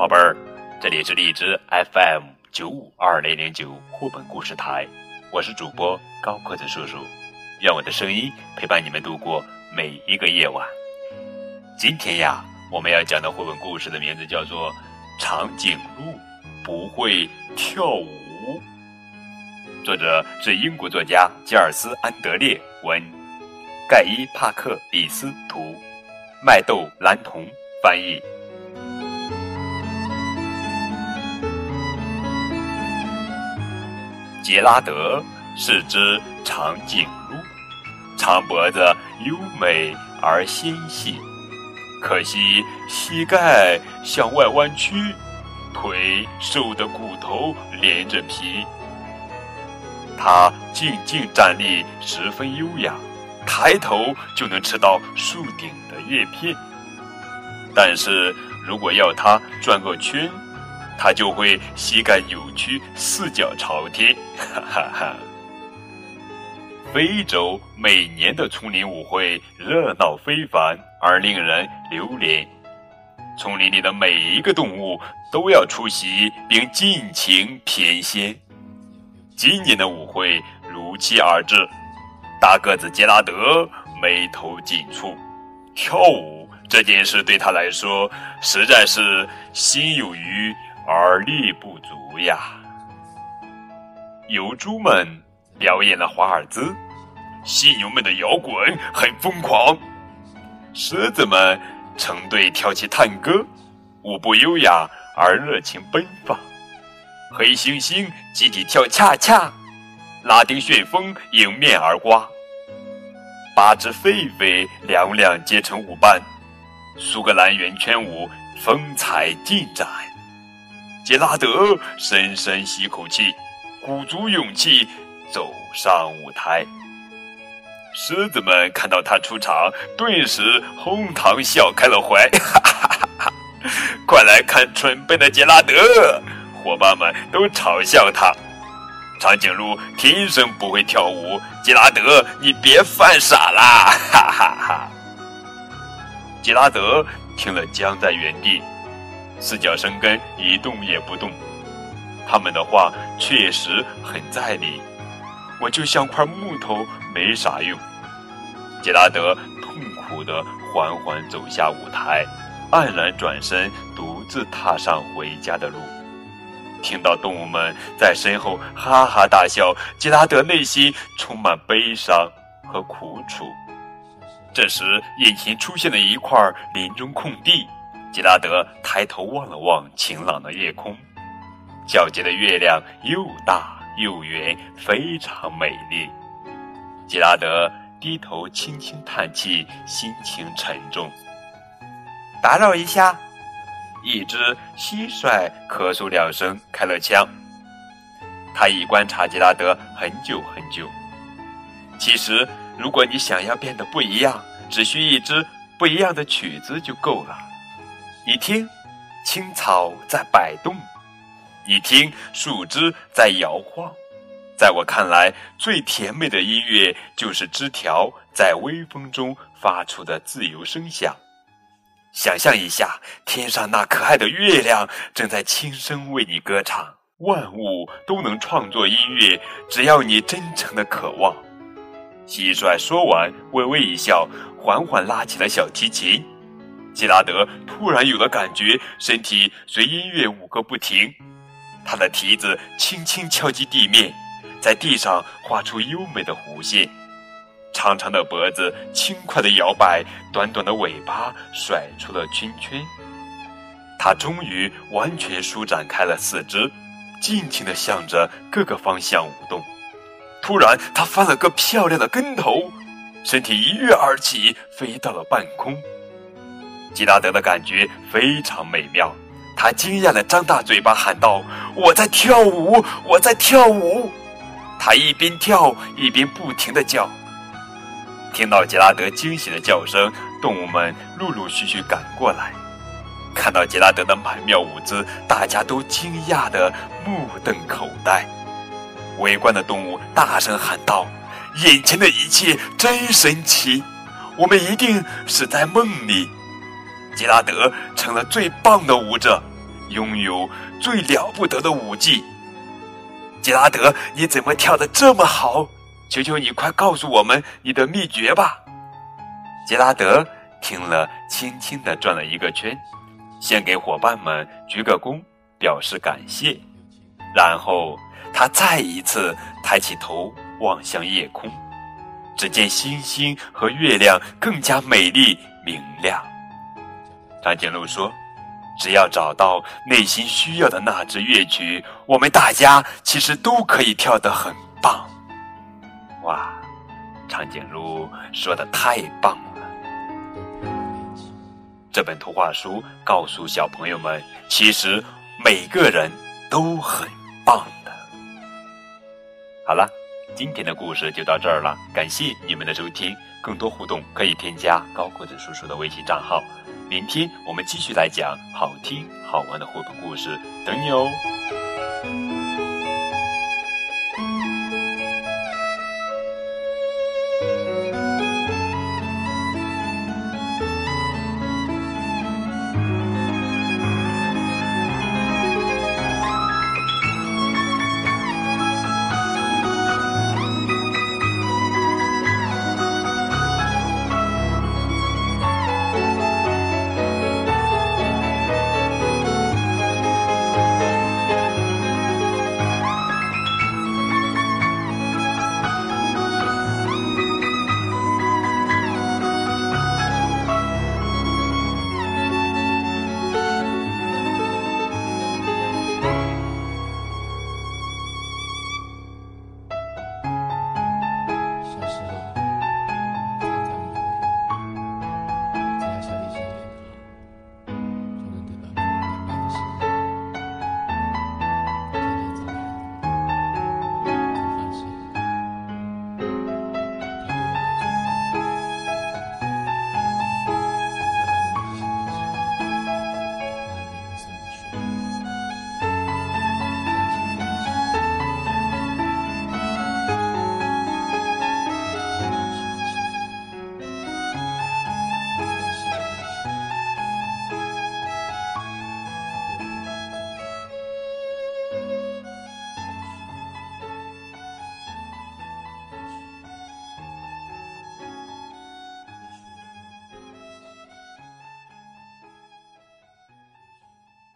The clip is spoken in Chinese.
宝贝儿，这里是荔枝 FM 九五二零零九绘本故事台，我是主播高个子叔叔，愿我的声音陪伴你们度过每一个夜晚。今天呀，我们要讲的绘本故事的名字叫做《长颈鹿不会跳舞》，作者是英国作家吉尔斯·安德烈文，盖伊·帕克里斯图，麦豆蓝童翻译。杰拉德是只长颈鹿，长脖子优美而纤细，可惜膝盖向外弯曲，腿瘦的骨头连着皮。它静静站立，十分优雅，抬头就能吃到树顶的叶片。但是如果要它转个圈，他就会膝盖扭曲，四脚朝天，哈哈哈。非洲每年的丛林舞会热闹非凡而令人流连，丛林里的每一个动物都要出席并尽情翩跹。今年的舞会如期而至，大个子杰拉德眉头紧蹙，跳舞这件事对他来说实在是心有余。而力不足呀！油猪们表演了华尔兹，犀牛们的摇滚很疯狂，狮子们成队跳起探戈，舞步优雅而热情奔放；黑猩猩集体跳恰恰，拉丁旋风迎面而刮；八只狒狒两两结成舞伴，苏格兰圆圈舞风采尽展。杰拉德深深吸口气，鼓足勇气走上舞台。狮子们看到他出场，顿时哄堂笑开了怀。哈哈哈哈快来看蠢笨的杰拉德！伙伴们都嘲笑他。长颈鹿天生不会跳舞，杰拉德，你别犯傻啦！哈哈哈。杰拉德听了，僵在原地。四脚生根，一动也不动。他们的话确实很在理。我就像块木头，没啥用。杰拉德痛苦地缓缓走下舞台，黯然转身，独自踏上回家的路。听到动物们在身后哈哈大笑，杰拉德内心充满悲伤和苦楚。这时，眼前出现了一块林中空地。吉拉德抬头望了望晴朗的夜空，皎洁的月亮又大又圆，非常美丽。吉拉德低头轻轻叹气，心情沉重。打扰一下，一只蟋蟀咳嗽两声，开了枪。他已观察吉拉德很久很久。其实，如果你想要变得不一样，只需一支不一样的曲子就够了。你听，青草在摆动；你听，树枝在摇晃。在我看来，最甜美的音乐就是枝条在微风中发出的自由声响。想象一下，天上那可爱的月亮正在轻声为你歌唱。万物都能创作音乐，只要你真诚的渴望。蟋蟀说完，微微一笑，缓缓拉起了小提琴。吉拉德突然有了感觉，身体随音乐舞个不停。他的蹄子轻轻敲击地面，在地上画出优美的弧线。长长的脖子轻快地摇摆，短短的尾巴甩出了圈圈。他终于完全舒展开了四肢，尽情地向着各个方向舞动。突然，他翻了个漂亮的跟头，身体一跃而起，飞到了半空。吉拉德的感觉非常美妙，他惊讶的张大嘴巴喊道：“我在跳舞，我在跳舞！”他一边跳一边不停的叫。听到吉拉德惊喜的叫声，动物们陆陆续续赶过来，看到吉拉德的曼妙舞姿，大家都惊讶的目瞪口呆。围观的动物大声喊道：“眼前的一切真神奇，我们一定是在梦里。”吉拉德成了最棒的舞者，拥有最了不得的舞技。杰拉德，你怎么跳得这么好？求求你快告诉我们你的秘诀吧！杰拉德听了，轻轻地转了一个圈，先给伙伴们鞠个躬，表示感谢。然后他再一次抬起头望向夜空，只见星星和月亮更加美丽明亮。长颈鹿说：“只要找到内心需要的那支乐曲，我们大家其实都可以跳得很棒。”哇，长颈鹿说的太棒了！这本图画书告诉小朋友们，其实每个人都很棒的。好了，今天的故事就到这儿了，感谢你们的收听。更多互动可以添加高个子叔叔的微信账号。明天我们继续来讲好听好玩的绘本故事，等你哦。